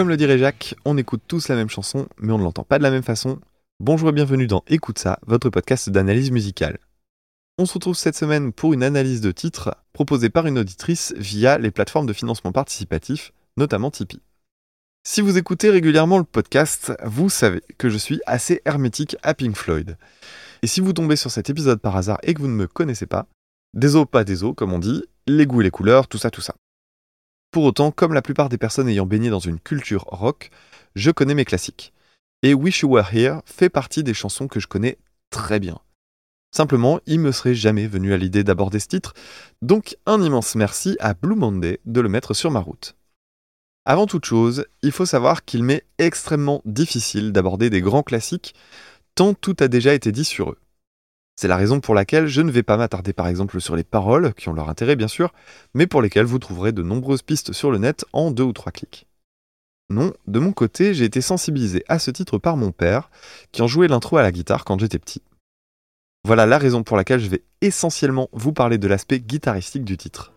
Comme le dirait Jacques, on écoute tous la même chanson, mais on ne l'entend pas de la même façon. Bonjour et bienvenue dans Écoute ça, votre podcast d'analyse musicale. On se retrouve cette semaine pour une analyse de titres proposée par une auditrice via les plateformes de financement participatif, notamment Tipeee. Si vous écoutez régulièrement le podcast, vous savez que je suis assez hermétique à Pink Floyd. Et si vous tombez sur cet épisode par hasard et que vous ne me connaissez pas, des os pas des os comme on dit, les goûts et les couleurs, tout ça, tout ça. Pour autant, comme la plupart des personnes ayant baigné dans une culture rock, je connais mes classiques. Et Wish You Were Here fait partie des chansons que je connais très bien. Simplement, il me serait jamais venu à l'idée d'aborder ce titre, donc un immense merci à Blue Monday de le mettre sur ma route. Avant toute chose, il faut savoir qu'il m'est extrêmement difficile d'aborder des grands classiques, tant tout a déjà été dit sur eux. C'est la raison pour laquelle je ne vais pas m'attarder par exemple sur les paroles, qui ont leur intérêt bien sûr, mais pour lesquelles vous trouverez de nombreuses pistes sur le net en deux ou trois clics. Non, de mon côté, j'ai été sensibilisé à ce titre par mon père, qui en jouait l'intro à la guitare quand j'étais petit. Voilà la raison pour laquelle je vais essentiellement vous parler de l'aspect guitaristique du titre.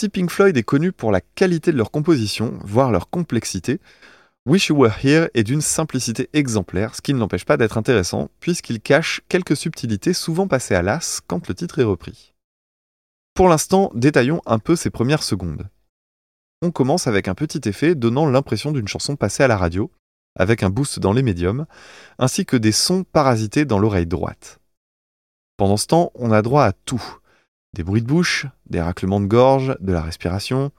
Si Pink Floyd est connu pour la qualité de leur composition, voire leur complexité, Wish You Were Here est d'une simplicité exemplaire, ce qui ne l'empêche pas d'être intéressant, puisqu'il cache quelques subtilités souvent passées à l'as quand le titre est repris. Pour l'instant, détaillons un peu ces premières secondes. On commence avec un petit effet donnant l'impression d'une chanson passée à la radio, avec un boost dans les médiums, ainsi que des sons parasités dans l'oreille droite. Pendant ce temps, on a droit à tout, des bruits de bouche, des raclements de gorge, de la respiration.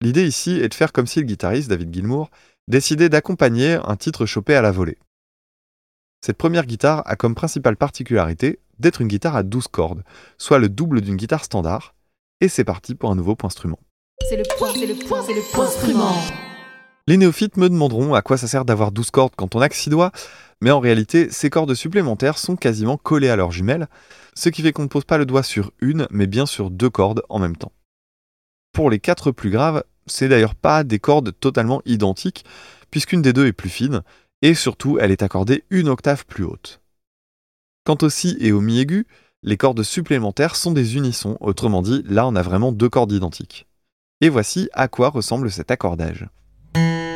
L'idée ici est de faire comme si le guitariste David Gilmour décidait d'accompagner un titre chopé à la volée. Cette première guitare a comme principale particularité d'être une guitare à 12 cordes, soit le double d'une guitare standard, et c'est parti pour un nouveau point instrument. C'est le point, c'est le point, c'est le point instrument. Les néophytes me demanderont à quoi ça sert d'avoir 12 cordes quand on a que 6 doigts, mais en réalité, ces cordes supplémentaires sont quasiment collées à leurs jumelles, ce qui fait qu'on ne pose pas le doigt sur une, mais bien sur deux cordes en même temps. Pour les quatre plus graves, c'est d'ailleurs pas des cordes totalement identiques, puisqu'une des deux est plus fine, et surtout elle est accordée une octave plus haute. Quant au si et au mi aigu, les cordes supplémentaires sont des unissons, autrement dit, là on a vraiment deux cordes identiques. Et voici à quoi ressemble cet accordage. you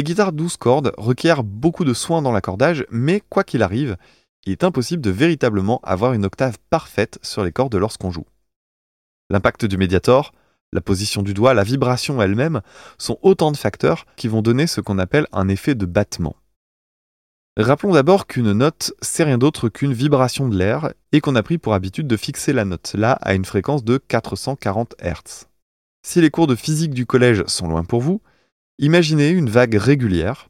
Les guitares 12 cordes requièrent beaucoup de soin dans l'accordage, mais quoi qu'il arrive, il est impossible de véritablement avoir une octave parfaite sur les cordes lorsqu'on joue. L'impact du médiator, la position du doigt, la vibration elle-même sont autant de facteurs qui vont donner ce qu'on appelle un effet de battement. Rappelons d'abord qu'une note, c'est rien d'autre qu'une vibration de l'air et qu'on a pris pour habitude de fixer la note là à une fréquence de 440 Hz. Si les cours de physique du collège sont loin pour vous, Imaginez une vague régulière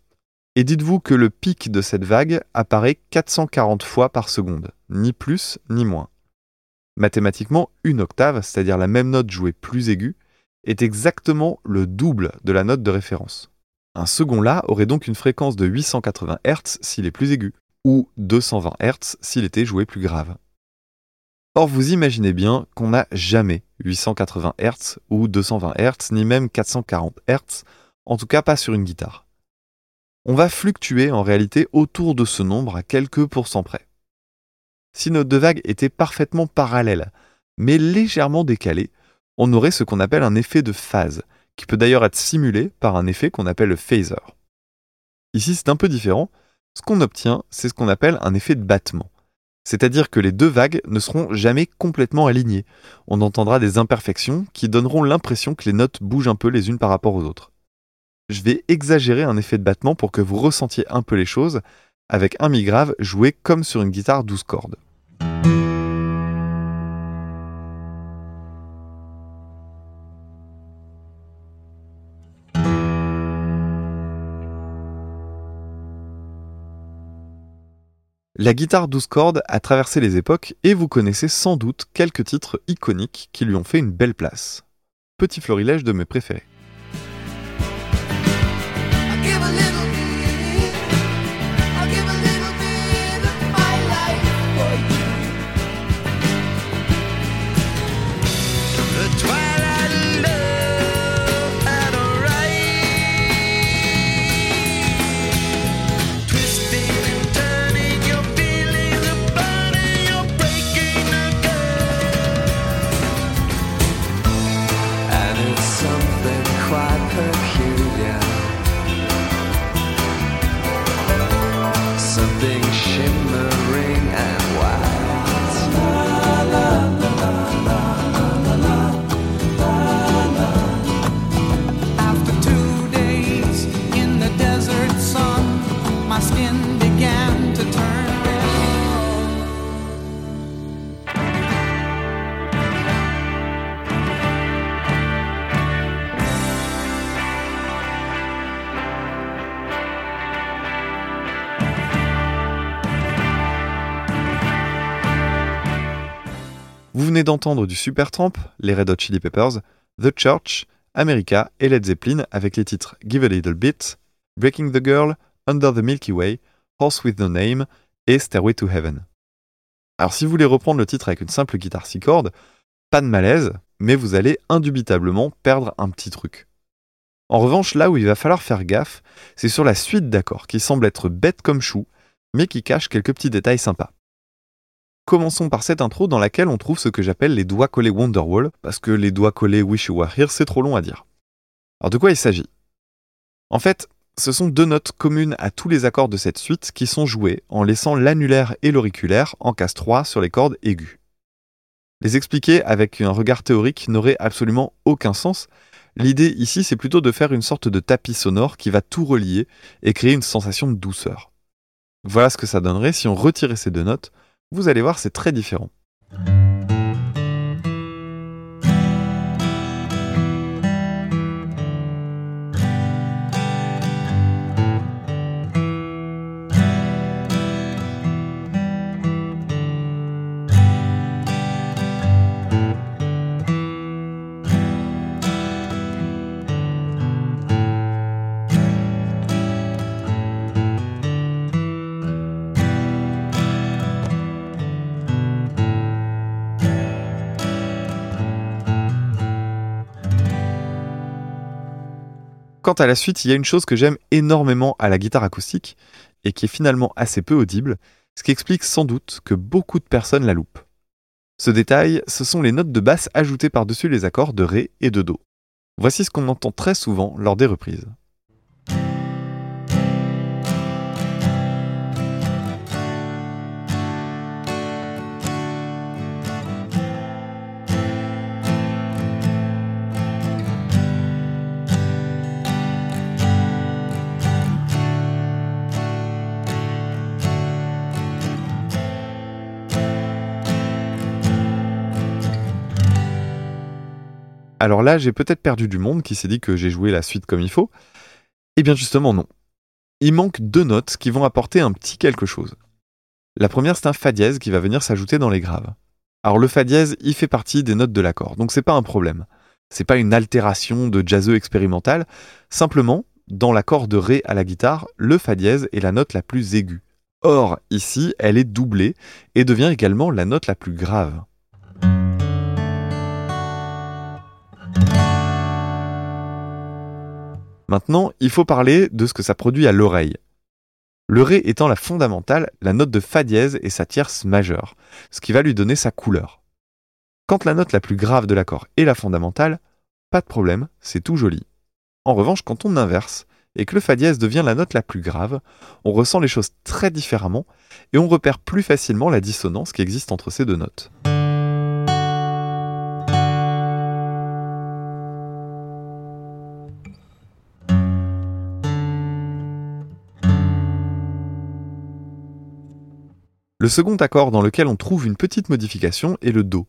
et dites-vous que le pic de cette vague apparaît 440 fois par seconde, ni plus ni moins. Mathématiquement, une octave, c'est-à-dire la même note jouée plus aiguë, est exactement le double de la note de référence. Un second La aurait donc une fréquence de 880 Hz s'il est plus aigu, ou 220 Hz s'il était joué plus grave. Or, vous imaginez bien qu'on n'a jamais 880 Hz ou 220 Hz, ni même 440 Hz en tout cas pas sur une guitare. On va fluctuer en réalité autour de ce nombre à quelques pourcents près. Si nos deux vagues étaient parfaitement parallèles, mais légèrement décalées, on aurait ce qu'on appelle un effet de phase, qui peut d'ailleurs être simulé par un effet qu'on appelle le phaser. Ici, c'est un peu différent. Ce qu'on obtient, c'est ce qu'on appelle un effet de battement. C'est-à-dire que les deux vagues ne seront jamais complètement alignées. On entendra des imperfections qui donneront l'impression que les notes bougent un peu les unes par rapport aux autres. Je vais exagérer un effet de battement pour que vous ressentiez un peu les choses avec un mi grave joué comme sur une guitare 12 cordes. La guitare 12 cordes a traversé les époques et vous connaissez sans doute quelques titres iconiques qui lui ont fait une belle place. Petit florilège de mes préférés. D'entendre du Supertramp, les Red Hot Chili Peppers, The Church, America et Led Zeppelin avec les titres Give a Little Bit, Breaking the Girl, Under the Milky Way, Horse with No Name et Stairway to Heaven. Alors si vous voulez reprendre le titre avec une simple guitare 6 cordes, pas de malaise, mais vous allez indubitablement perdre un petit truc. En revanche, là où il va falloir faire gaffe, c'est sur la suite d'accords qui semble être bête comme chou, mais qui cache quelques petits détails sympas. Commençons par cette intro dans laquelle on trouve ce que j'appelle les doigts collés Wonderwall, parce que les doigts collés Wish You Were c'est trop long à dire. Alors de quoi il s'agit? En fait, ce sont deux notes communes à tous les accords de cette suite qui sont jouées en laissant l'annulaire et l'auriculaire en casse 3 sur les cordes aiguës. Les expliquer avec un regard théorique n'aurait absolument aucun sens. L'idée ici, c'est plutôt de faire une sorte de tapis sonore qui va tout relier et créer une sensation de douceur. Voilà ce que ça donnerait si on retirait ces deux notes vous allez voir, c'est très différent. Quant à la suite, il y a une chose que j'aime énormément à la guitare acoustique, et qui est finalement assez peu audible, ce qui explique sans doute que beaucoup de personnes la loupent. Ce détail, ce sont les notes de basse ajoutées par-dessus les accords de Ré et de Do. Voici ce qu'on entend très souvent lors des reprises. Alors là, j'ai peut-être perdu du monde qui s'est dit que j'ai joué la suite comme il faut. Eh bien justement non. Il manque deux notes qui vont apporter un petit quelque chose. La première, c'est un fa dièse qui va venir s'ajouter dans les graves. Alors le fa dièse, il fait partie des notes de l'accord, donc c'est pas un problème. C'est pas une altération de jazzeux expérimental, simplement, dans l'accord de ré à la guitare, le fa dièse est la note la plus aiguë. Or, ici, elle est doublée et devient également la note la plus grave. Maintenant, il faut parler de ce que ça produit à l'oreille. Le Ré étant la fondamentale, la note de Fa dièse est sa tierce majeure, ce qui va lui donner sa couleur. Quand la note la plus grave de l'accord est la fondamentale, pas de problème, c'est tout joli. En revanche, quand on inverse et que le fa dièse devient la note la plus grave, on ressent les choses très différemment et on repère plus facilement la dissonance qui existe entre ces deux notes. Le second accord dans lequel on trouve une petite modification est le Do.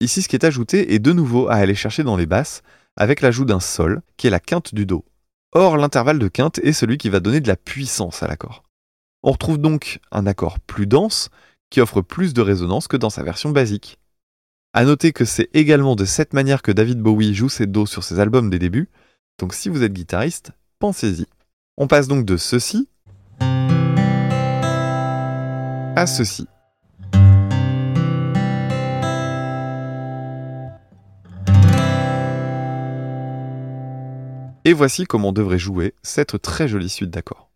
Ici, ce qui est ajouté est de nouveau à aller chercher dans les basses, avec l'ajout d'un Sol, qui est la quinte du Do. Or, l'intervalle de quinte est celui qui va donner de la puissance à l'accord. On retrouve donc un accord plus dense, qui offre plus de résonance que dans sa version basique. A noter que c'est également de cette manière que David Bowie joue ses Do sur ses albums des débuts, donc si vous êtes guitariste, pensez-y. On passe donc de ceci à ceci. Et voici comment on devrait jouer cette très jolie suite d'accords.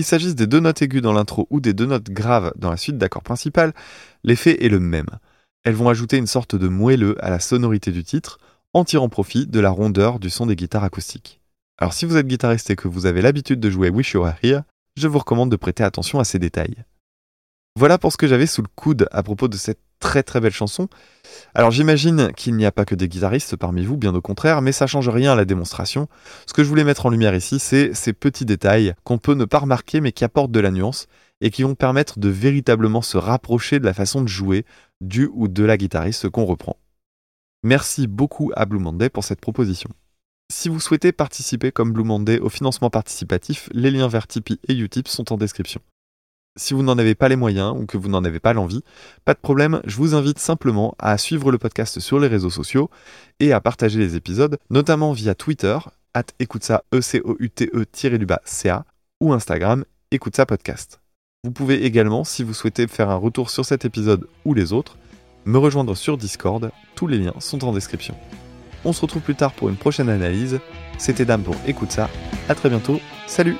Qu'il s'agisse des deux notes aiguës dans l'intro ou des deux notes graves dans la suite d'accords principales, l'effet est le même. Elles vont ajouter une sorte de moelleux à la sonorité du titre, en tirant profit de la rondeur du son des guitares acoustiques. Alors si vous êtes guitariste et que vous avez l'habitude de jouer Wish You Were Here, je vous recommande de prêter attention à ces détails. Voilà pour ce que j'avais sous le coude à propos de cette très très belle chanson. Alors j'imagine qu'il n'y a pas que des guitaristes parmi vous, bien au contraire, mais ça change rien à la démonstration. Ce que je voulais mettre en lumière ici, c'est ces petits détails qu'on peut ne pas remarquer mais qui apportent de la nuance et qui vont permettre de véritablement se rapprocher de la façon de jouer du ou de la guitariste qu'on reprend. Merci beaucoup à Blue Monday pour cette proposition. Si vous souhaitez participer comme Blue Monday au financement participatif, les liens vers Tipeee et Utip sont en description. Si vous n'en avez pas les moyens ou que vous n'en avez pas l'envie, pas de problème, je vous invite simplement à suivre le podcast sur les réseaux sociaux et à partager les épisodes, notamment via Twitter, at écoute ça, e c o u t e du bas ca ou Instagram, écoute. Vous pouvez également, si vous souhaitez faire un retour sur cet épisode ou les autres, me rejoindre sur Discord, tous les liens sont en description. On se retrouve plus tard pour une prochaine analyse. C'était Dame pour Écoute ça, à très bientôt, salut